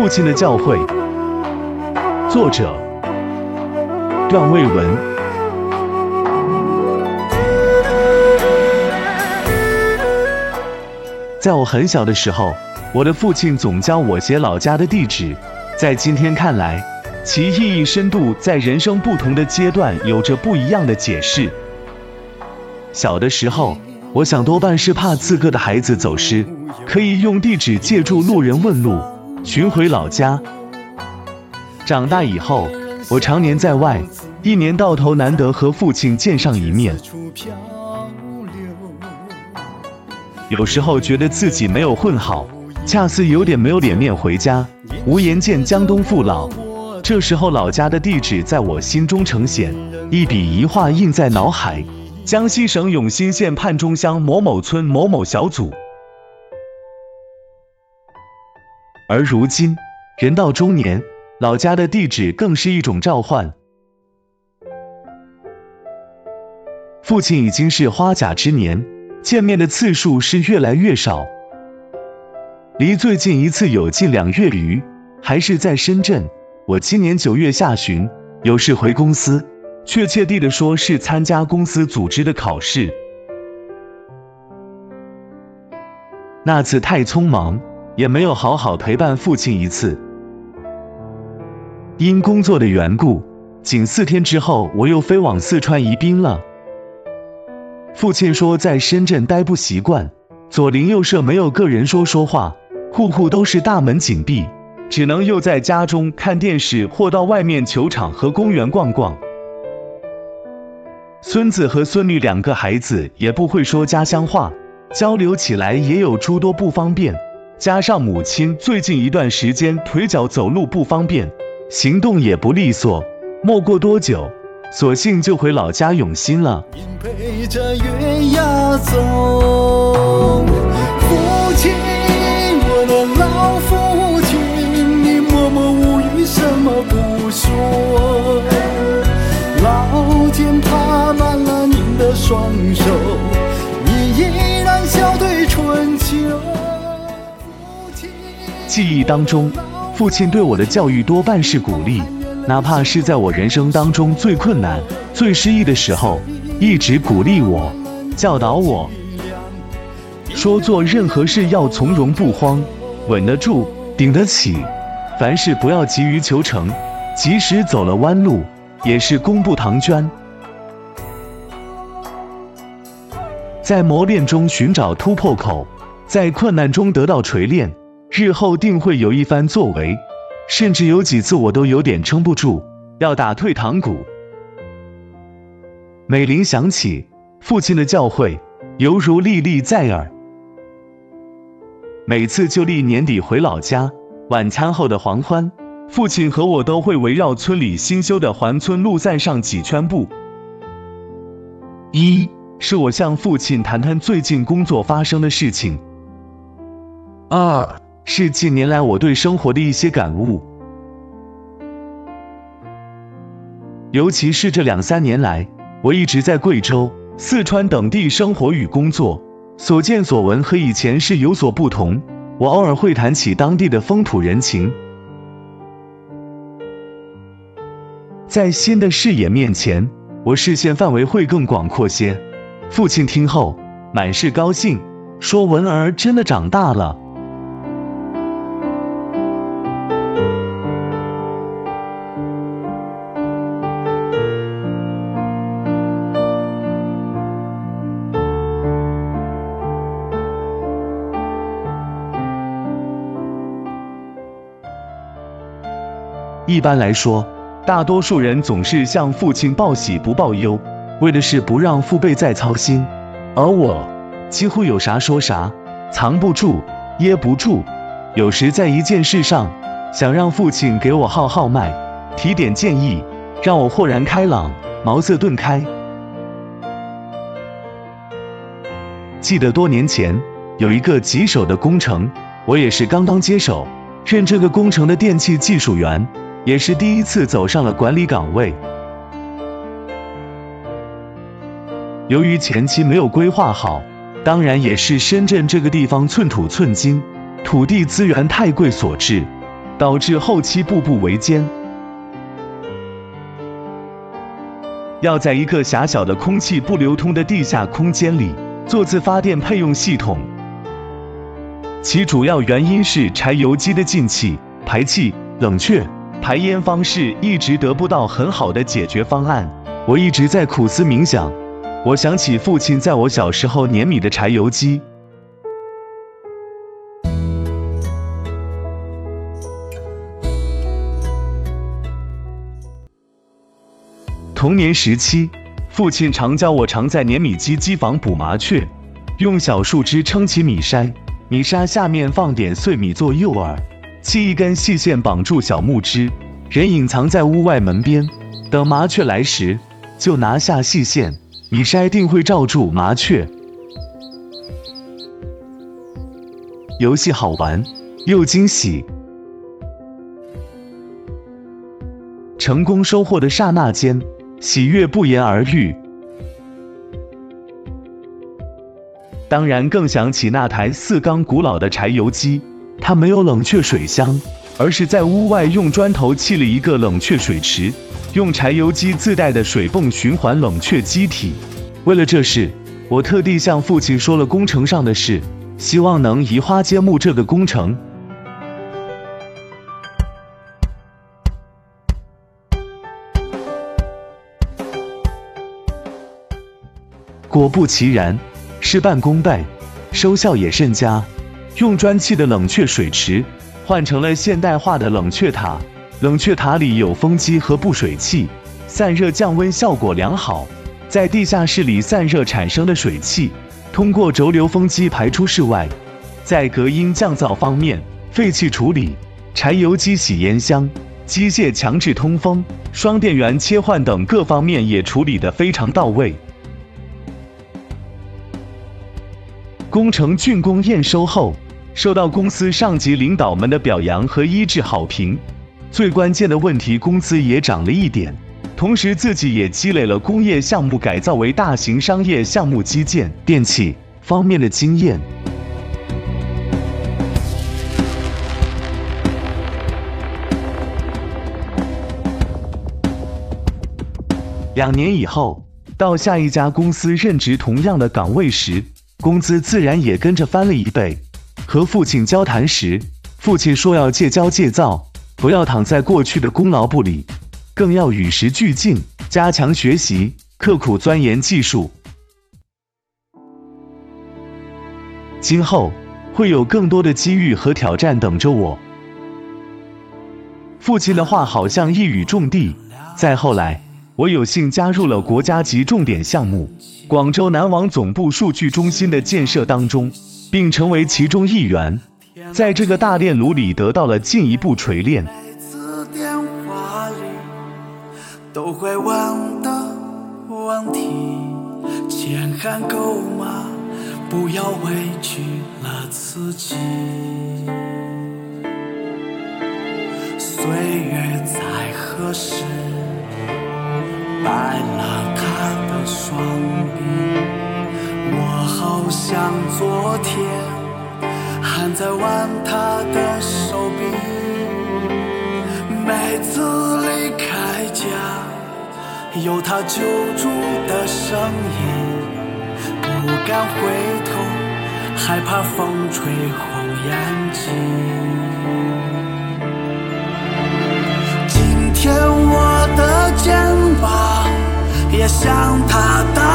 父亲的教诲，作者段卫文。在我很小的时候，我的父亲总教我写老家的地址，在今天看来，其意义深度在人生不同的阶段有着不一样的解释。小的时候，我想多半是怕自个的孩子走失，可以用地址借助路人问路。寻回老家。长大以后，我常年在外，一年到头难得和父亲见上一面。有时候觉得自己没有混好，恰似有点没有脸面回家。无颜见江东父老，这时候老家的地址在我心中呈现，一笔一画印在脑海：江西省永新县泮中乡某某村某某小组。而如今，人到中年，老家的地址更是一种召唤。父亲已经是花甲之年，见面的次数是越来越少。离最近一次有近两月余，还是在深圳。我今年九月下旬有事回公司，确切地的说是参加公司组织的考试。那次太匆忙。也没有好好陪伴父亲一次。因工作的缘故，仅四天之后，我又飞往四川宜宾了。父亲说在深圳待不习惯，左邻右舍没有个人说说话，户户都是大门紧闭，只能又在家中看电视或到外面球场和公园逛逛。孙子和孙女两个孩子也不会说家乡话，交流起来也有诸多不方便。加上母亲最近一段时间腿脚走路不方便，行动也不利索，没过多久，索性就回老家永新了。陪着月牙走，父亲，我的老父亲，你默默无语，什么不说？老茧爬满了您的双手，记忆当中，父亲对我的教育多半是鼓励，哪怕是在我人生当中最困难、最失意的时候，一直鼓励我、教导我，说做任何事要从容不慌，稳得住、顶得起，凡事不要急于求成，即使走了弯路，也是功不唐捐。在磨练中寻找突破口，在困难中得到锤炼。日后定会有一番作为，甚至有几次我都有点撑不住，要打退堂鼓。美玲想起父亲的教诲，犹如历历在耳。每次旧历年底回老家，晚餐后的黄欢，父亲和我都会围绕村里新修的环村路散上几圈步。一是我向父亲谈谈最近工作发生的事情。二。是近年来我对生活的一些感悟，尤其是这两三年来，我一直在贵州、四川等地生活与工作，所见所闻和以前是有所不同。我偶尔会谈起当地的风土人情，在新的视野面前，我视线范围会更广阔些。父亲听后满是高兴，说文儿真的长大了。一般来说，大多数人总是向父亲报喜不报忧，为的是不让父辈再操心。而我几乎有啥说啥，藏不住，掖不住。有时在一件事上，想让父亲给我号号脉，提点建议，让我豁然开朗，茅塞顿开。记得多年前有一个棘手的工程，我也是刚刚接手，任这个工程的电气技术员。也是第一次走上了管理岗位。由于前期没有规划好，当然也是深圳这个地方寸土寸金，土地资源太贵所致。导致后期步步维艰。要在一个狭小的空气不流通的地下空间里做自发电配用系统，其主要原因是柴油机的进气、排气、冷却、排烟方式一直得不到很好的解决方案。我一直在苦思冥想，我想起父亲在我小时候碾米的柴油机。童年时期，父亲常教我常在碾米机机房捕麻雀，用小树枝撑起米筛，米筛下面放点碎米做诱饵，系一根细线绑住小木枝，人隐藏在屋外门边，等麻雀来时，就拿下细线，米筛定会罩住麻雀。游戏好玩又惊喜，成功收获的刹那间。喜悦不言而喻，当然更想起那台四缸古老的柴油机，它没有冷却水箱，而是在屋外用砖头砌了一个冷却水池，用柴油机自带的水泵循环冷却机体。为了这事，我特地向父亲说了工程上的事，希望能移花接木这个工程。果不其然，事半功倍，收效也甚佳。用砖砌的冷却水池换成了现代化的冷却塔，冷却塔里有风机和布水器，散热降温效果良好。在地下室里散热产生的水汽，通过轴流风机排出室外。在隔音降噪方面，废气处理、柴油机洗烟箱、机械强制通风、双电源切换等各方面也处理得非常到位。工程竣工验收后，受到公司上级领导们的表扬和一致好评。最关键的问题，工资也涨了一点，同时自己也积累了工业项目改造为大型商业项目基建、电器方面的经验。两年以后，到下一家公司任职同样的岗位时。工资自然也跟着翻了一倍。和父亲交谈时，父亲说要戒骄戒躁，不要躺在过去的功劳簿里，更要与时俱进，加强学习，刻苦钻研技术。今后会有更多的机遇和挑战等着我。父亲的话好像一语中的。再后来，我有幸加入了国家级重点项目。广州南网总部数据中心的建设当中，并成为其中一员，在这个大炼炉里得到了进一步锤炼。都会问的问题，钱还够吗？不要委屈了自己。岁月在何时白了他的双臂，我好？像昨天还在挽他的手臂，每次离开家有他救助的声音，不敢回头，害怕风吹红眼睛。今天我的肩像他